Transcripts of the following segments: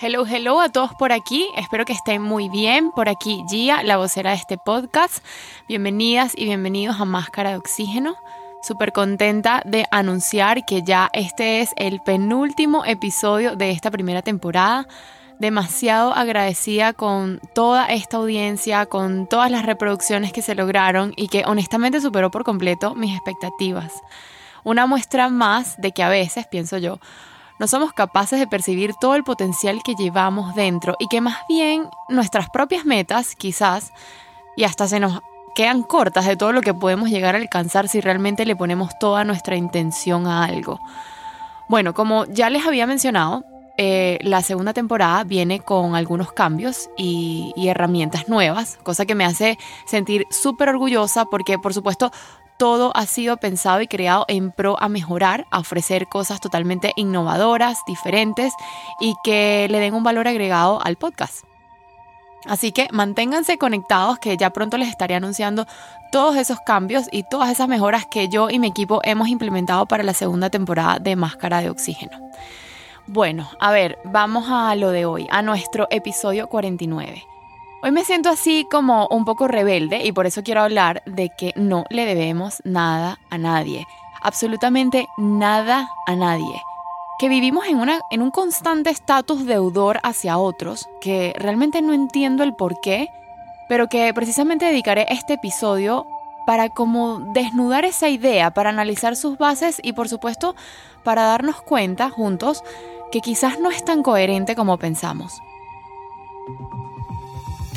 Hello, hello a todos por aquí. Espero que estén muy bien. Por aquí Gia, la vocera de este podcast. Bienvenidas y bienvenidos a Máscara de Oxígeno. Súper contenta de anunciar que ya este es el penúltimo episodio de esta primera temporada. Demasiado agradecida con toda esta audiencia, con todas las reproducciones que se lograron y que honestamente superó por completo mis expectativas. Una muestra más de que a veces, pienso yo, no somos capaces de percibir todo el potencial que llevamos dentro y que más bien nuestras propias metas, quizás, y hasta se nos quedan cortas de todo lo que podemos llegar a alcanzar si realmente le ponemos toda nuestra intención a algo. Bueno, como ya les había mencionado, eh, la segunda temporada viene con algunos cambios y, y herramientas nuevas, cosa que me hace sentir súper orgullosa porque por supuesto todo ha sido pensado y creado en pro a mejorar, a ofrecer cosas totalmente innovadoras, diferentes y que le den un valor agregado al podcast. Así que manténganse conectados que ya pronto les estaré anunciando todos esos cambios y todas esas mejoras que yo y mi equipo hemos implementado para la segunda temporada de Máscara de Oxígeno. Bueno, a ver, vamos a lo de hoy, a nuestro episodio 49. Hoy me siento así como un poco rebelde y por eso quiero hablar de que no le debemos nada a nadie, absolutamente nada a nadie. Que vivimos en, una, en un constante estatus deudor hacia otros, que realmente no entiendo el por qué, pero que precisamente dedicaré este episodio para como desnudar esa idea, para analizar sus bases y por supuesto para darnos cuenta juntos que quizás no es tan coherente como pensamos.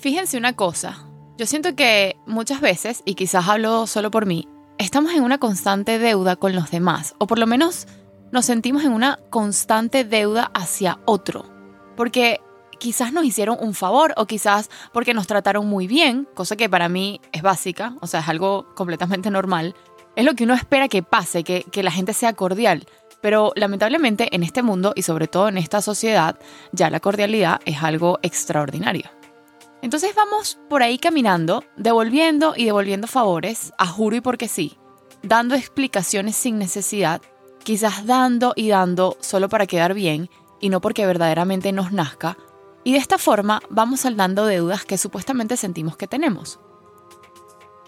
Fíjense una cosa, yo siento que muchas veces, y quizás hablo solo por mí, estamos en una constante deuda con los demás, o por lo menos nos sentimos en una constante deuda hacia otro, porque quizás nos hicieron un favor o quizás porque nos trataron muy bien, cosa que para mí es básica, o sea, es algo completamente normal. Es lo que uno espera que pase, que, que la gente sea cordial. Pero lamentablemente en este mundo y sobre todo en esta sociedad, ya la cordialidad es algo extraordinario. Entonces vamos por ahí caminando, devolviendo y devolviendo favores, a juro y porque sí, dando explicaciones sin necesidad, quizás dando y dando solo para quedar bien y no porque verdaderamente nos nazca, y de esta forma vamos saldando deudas que supuestamente sentimos que tenemos.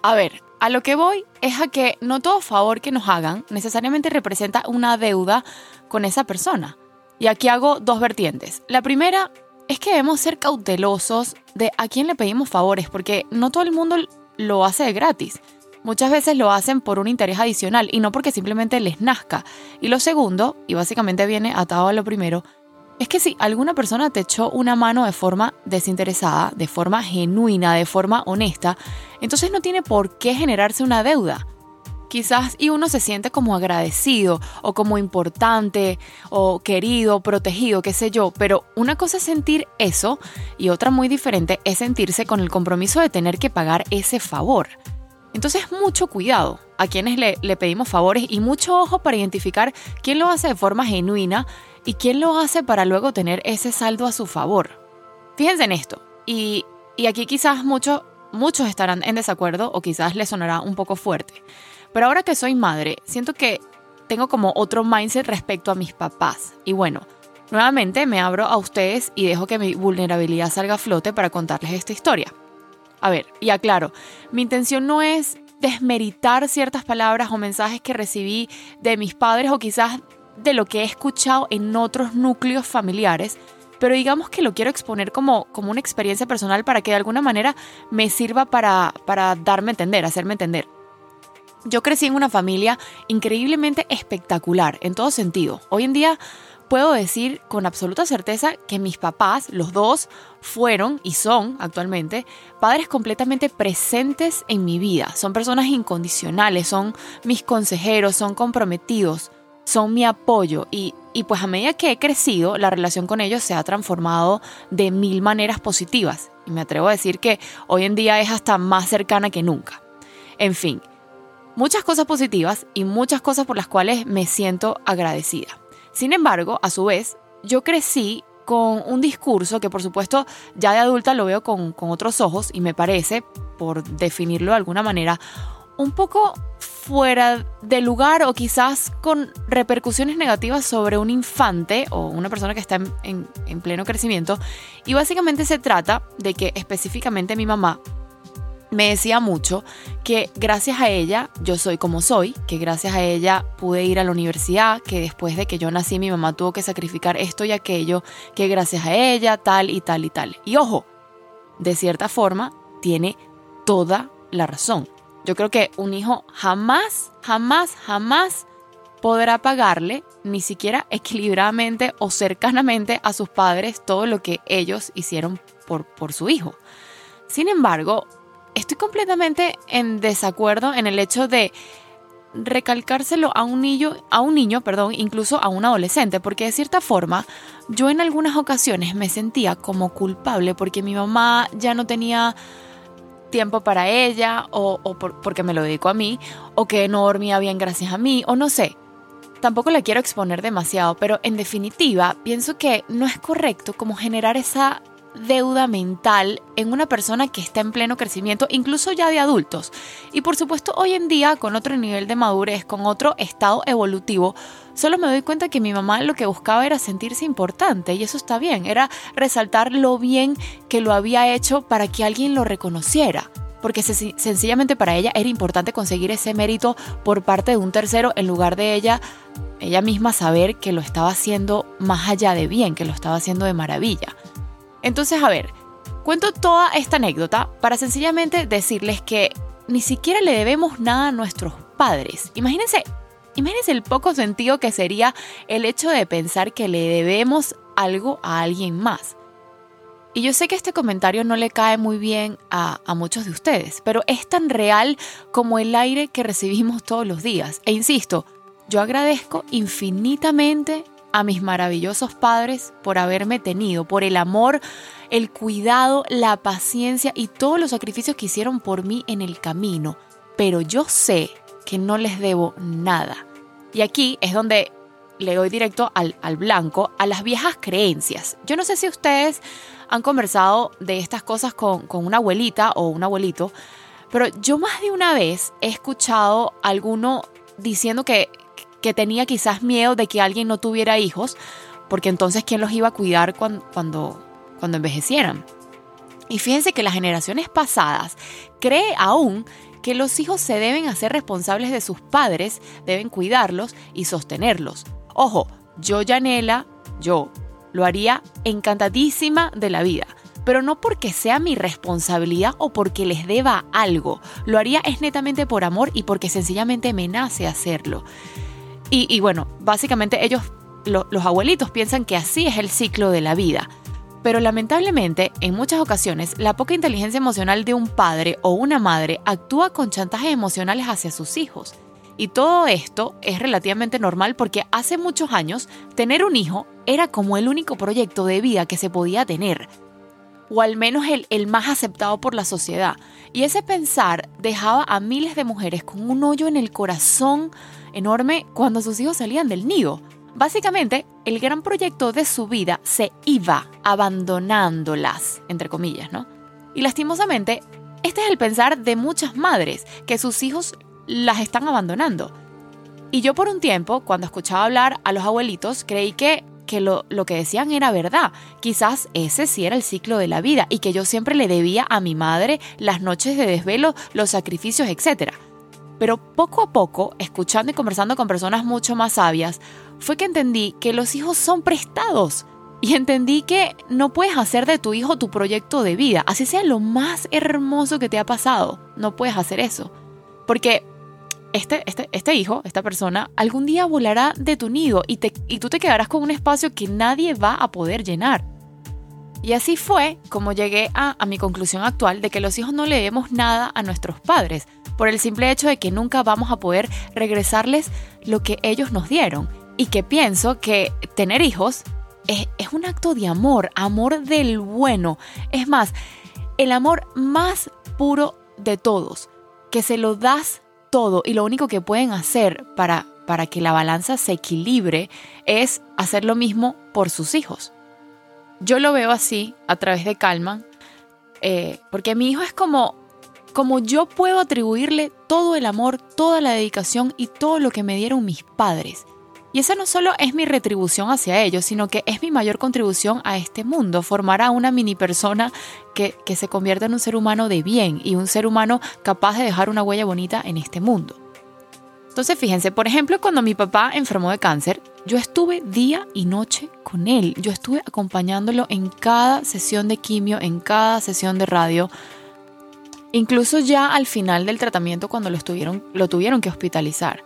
A ver, a lo que voy es a que no todo favor que nos hagan necesariamente representa una deuda con esa persona. Y aquí hago dos vertientes. La primera es que debemos ser cautelosos de a quién le pedimos favores, porque no todo el mundo lo hace de gratis. Muchas veces lo hacen por un interés adicional y no porque simplemente les nazca. Y lo segundo, y básicamente viene atado a lo primero, es que si alguna persona te echó una mano de forma desinteresada, de forma genuina, de forma honesta, entonces no tiene por qué generarse una deuda quizás y uno se siente como agradecido o como importante o querido, protegido, qué sé yo, pero una cosa es sentir eso y otra muy diferente es sentirse con el compromiso de tener que pagar ese favor. Entonces mucho cuidado a quienes le, pedimos favores y mucho ojo para identificar quién lo hace de forma genuina y quién lo hace para luego tener ese saldo a su favor. Fíjense en esto, y, y aquí quizás muchos muchos estarán en desacuerdo o quizás les sonará un poco fuerte. Pero ahora que soy madre, siento que tengo como otro mindset respecto a mis papás. Y bueno, nuevamente me abro a ustedes y dejo que mi vulnerabilidad salga a flote para contarles esta historia. A ver, y aclaro, mi intención no es desmeritar ciertas palabras o mensajes que recibí de mis padres o quizás de lo que he escuchado en otros núcleos familiares, pero digamos que lo quiero exponer como, como una experiencia personal para que de alguna manera me sirva para, para darme a entender, hacerme entender. Yo crecí en una familia increíblemente espectacular en todo sentido. Hoy en día puedo decir con absoluta certeza que mis papás, los dos, fueron y son actualmente padres completamente presentes en mi vida. Son personas incondicionales, son mis consejeros, son comprometidos, son mi apoyo y, y pues a medida que he crecido, la relación con ellos se ha transformado de mil maneras positivas. Y me atrevo a decir que hoy en día es hasta más cercana que nunca. En fin, muchas cosas positivas y muchas cosas por las cuales me siento agradecida. Sin embargo, a su vez, yo crecí con un discurso que por supuesto ya de adulta lo veo con, otros ojos y me parece, por definirlo de alguna manera, un poco fuera de lugar o quizás con repercusiones negativas sobre un infante o una persona que está en, en, pleno crecimiento. Y básicamente se trata de que específicamente mi mamá me decía mucho que gracias a ella yo soy como soy, que gracias a ella pude ir a la universidad, que después de que yo nací mi mamá tuvo que sacrificar esto y aquello, que gracias a ella tal y tal y tal. Y ojo, de cierta forma tiene toda la razón. Yo creo que un hijo jamás, jamás, jamás podrá pagarle ni siquiera equilibradamente o cercanamente a sus padres todo lo que ellos hicieron por, por su hijo. Sin embargo, estoy completamente en desacuerdo en el hecho de recalcárselo a un niño, a un niño, perdón, incluso a un adolescente, porque de cierta forma yo en algunas ocasiones me sentía como culpable porque mi mamá ya no tenía tiempo para ella o, porque me lo dedico a mí o que no dormía bien gracias a mí o no sé. Tampoco la quiero exponer demasiado, pero en definitiva pienso que no es correcto como generar esa deuda mental en una persona que está en pleno crecimiento, incluso ya de adultos. Y por supuesto, hoy en día, con otro nivel de madurez, con otro estado evolutivo, solo me doy cuenta que mi mamá lo que buscaba era sentirse importante, y eso está bien, era resaltar lo bien que lo había hecho para que alguien lo reconociera. Porque sencillamente para ella era importante conseguir ese mérito por parte de un tercero en lugar de ella ella misma saber que lo estaba haciendo más allá de bien, que lo estaba haciendo de maravilla. Entonces, a ver, cuento toda esta anécdota para sencillamente decirles que ni siquiera le debemos nada a nuestros padres. Imagínense, imagínense el poco sentido que sería el hecho de pensar que le debemos algo a alguien más. Y yo sé que este comentario no le cae muy bien a, a, muchos de ustedes, pero es tan real como el aire que recibimos todos los días. E insisto, yo agradezco infinitamente a mis maravillosos padres por haberme tenido, por el amor, el cuidado, la paciencia y todos los sacrificios que hicieron por mí en el camino. Pero yo sé que no les debo nada. Y aquí es donde le doy directo al, blanco, a las viejas creencias. Yo no sé si ustedes han conversado de estas cosas con, con una abuelita o un abuelito, pero yo más de una vez he escuchado a alguno diciendo que que tenía quizás miedo de que alguien no tuviera hijos, porque entonces ¿quién los iba a cuidar cuando, cuando, cuando envejecieran? Y fíjense que las generaciones pasadas cree aún que los hijos se deben hacer responsables de sus padres, deben cuidarlos y sostenerlos. Ojo, yo, Yanela, yo lo haría encantadísima de la vida, pero no porque sea mi responsabilidad o porque les deba algo. Lo haría es netamente por amor y porque sencillamente me nace hacerlo. Y, bueno, básicamente ellos, los abuelitos, piensan que así es el ciclo de la vida. Pero lamentablemente, en muchas ocasiones, la poca inteligencia emocional de un padre o una madre actúa con chantajes emocionales hacia sus hijos. Y todo esto es relativamente normal porque hace muchos años tener un hijo era como el único proyecto de vida que se podía tener, o al menos el, más aceptado por la sociedad. Y ese pensar dejaba a miles de mujeres con un hoyo en el corazón enorme cuando sus hijos salían del nido. Básicamente, el gran proyecto de su vida se iba abandonándolas, entre comillas, ¿no? Y lastimosamente, este es el pensar de muchas madres, que sus hijos las están abandonando. Y yo por un tiempo, cuando escuchaba hablar a los abuelitos, creí que, que lo, lo que decían era verdad. Quizás ese sí era el ciclo de la vida y que yo siempre le debía a mi madre las noches de desvelo, los sacrificios, etc. Pero poco a poco, escuchando y conversando con personas mucho más sabias, fue que entendí que los hijos son prestados. Y entendí que no puedes hacer de tu hijo tu proyecto de vida, así sea lo más hermoso que te ha pasado. No puedes hacer eso. Porque este, este, este hijo, esta persona, algún día volará de tu nido y, te, y tú te quedarás con un espacio que nadie va a poder llenar. Y así fue como llegué a, mi conclusión actual de que los hijos no le debemos nada a nuestros padres, por el simple hecho de que nunca vamos a poder regresarles lo que ellos nos dieron. Y que pienso que tener hijos es, es un acto de amor, amor del bueno. Es más, el amor más puro de todos, que se lo das todo y lo único que pueden hacer para, para que la balanza se equilibre es hacer lo mismo por sus hijos. Yo lo veo así a través de Calman, eh, porque mi hijo es como, como yo puedo atribuirle todo el amor, toda la dedicación y todo lo que me dieron mis padres. Y esa no solo es mi retribución hacia ellos, sino que es mi mayor contribución a este mundo. Formar a una mini persona que, que se convierta en un ser humano de bien y un ser humano capaz de dejar una huella bonita en este mundo. Entonces fíjense, por ejemplo, cuando mi papá enfermó de cáncer, yo estuve día y noche con él. Yo estuve acompañándolo en cada sesión de quimio, en cada sesión de radio. Incluso ya al final del tratamiento cuando lo, estuvieron, lo tuvieron que hospitalizar.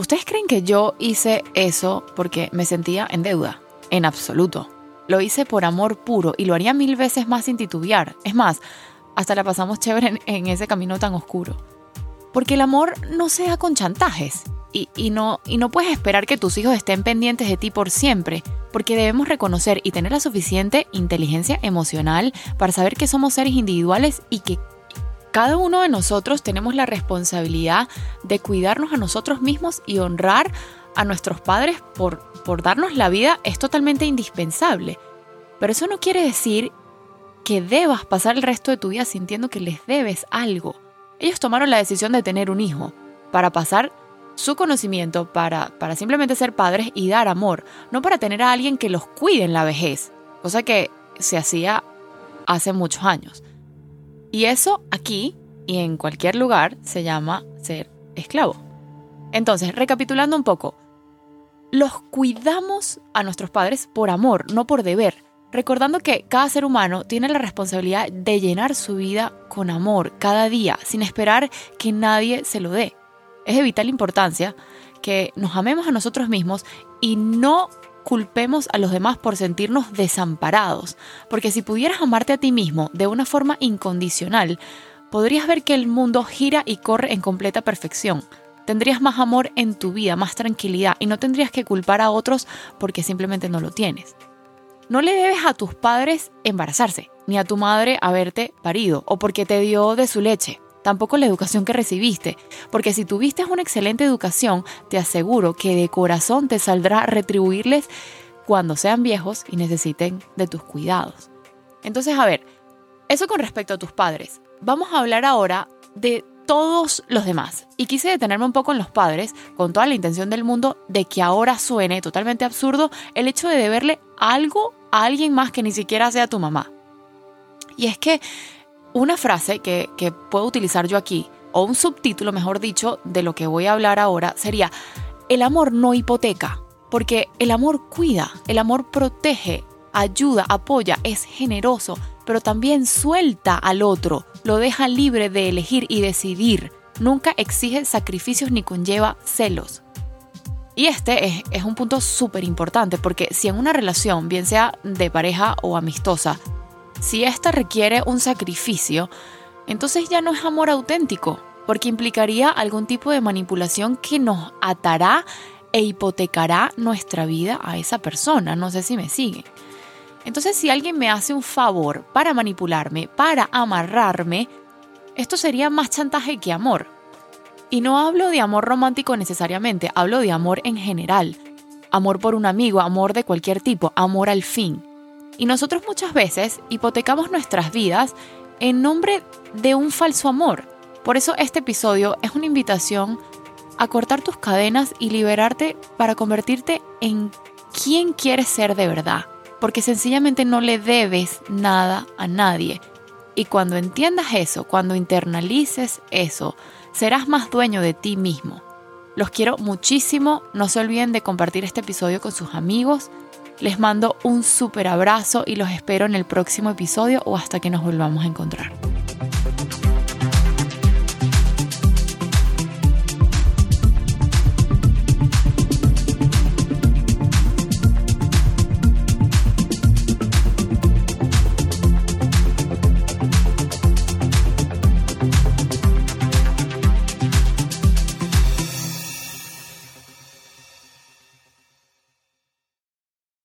¿Ustedes creen que yo hice eso porque me sentía en deuda? En absoluto. Lo hice por amor puro y lo haría mil veces más sin titubear. Es más, hasta la pasamos chévere en, ese camino tan oscuro. Porque el amor no se da con chantajes. Y, no, y no puedes esperar que tus hijos estén pendientes de ti por siempre, porque debemos reconocer y tener la suficiente inteligencia emocional para saber que somos seres individuales y que cada uno de nosotros tenemos la responsabilidad de cuidarnos a nosotros mismos y honrar a nuestros padres por, por darnos la vida es totalmente indispensable. Pero eso no quiere decir que debas pasar el resto de tu vida sintiendo que les debes algo. Ellos tomaron la decisión de tener un hijo para pasar su conocimiento, para, para simplemente ser padres y dar amor, no para tener a alguien que los cuide en la vejez, cosa que se hacía hace muchos años. Y eso aquí y en cualquier lugar se llama ser esclavo. Entonces, recapitulando un poco, los cuidamos a nuestros padres por amor, no por deber, recordando que cada ser humano tiene la responsabilidad de llenar su vida con amor cada día, sin esperar que nadie se lo dé. Es de vital importancia que nos amemos a nosotros mismos y no culpemos a los demás por sentirnos desamparados, porque si pudieras amarte a ti mismo de una forma incondicional, podrías ver que el mundo gira y corre en completa perfección. Tendrías más amor en tu vida, más tranquilidad y no tendrías que culpar a otros porque simplemente no lo tienes. No le debes a tus padres embarazarse, ni a tu madre haberte parido o porque te dio de su leche tampoco la educación que recibiste, porque si tuviste una excelente educación, te aseguro que de corazón te saldrá retribuirles cuando sean viejos y necesiten de tus cuidados. Entonces, a ver, eso con respecto a tus padres. Vamos a hablar ahora de todos los demás. Y quise detenerme un poco en los padres, con toda la intención del mundo de que ahora suene totalmente absurdo el hecho de deberle algo a alguien más que ni siquiera sea tu mamá. Y es que una frase que, puedo utilizar yo aquí, o un subtítulo, mejor dicho, de lo que voy a hablar ahora, sería, el amor no hipoteca, porque el amor cuida, el amor protege, ayuda, apoya, es generoso, pero también suelta al otro, lo deja libre de elegir y decidir, nunca exige sacrificios ni conlleva celos. Y este es, es un punto súper importante porque si en una relación, bien sea de pareja o amistosa, si ésta requiere un sacrificio, entonces ya no es amor auténtico, porque implicaría algún tipo de manipulación que nos atará e hipotecará nuestra vida a esa persona. No sé si me sigue. Entonces, si alguien me hace un favor para manipularme, para amarrarme, esto sería más chantaje que amor. Y no hablo de amor romántico necesariamente, hablo de amor en general. Amor por un amigo, amor de cualquier tipo, amor al fin. Y nosotros muchas veces hipotecamos nuestras vidas en nombre de un falso amor. Por eso este episodio es una invitación a cortar tus cadenas y liberarte para convertirte en quien quieres ser de verdad. Porque sencillamente no le debes nada a nadie. Y cuando entiendas eso, cuando internalices eso, serás más dueño de ti mismo. Los quiero muchísimo, no se olviden de compartir este episodio con sus amigos. Les mando un súper abrazo y los espero en el próximo episodio o hasta que nos volvamos a encontrar.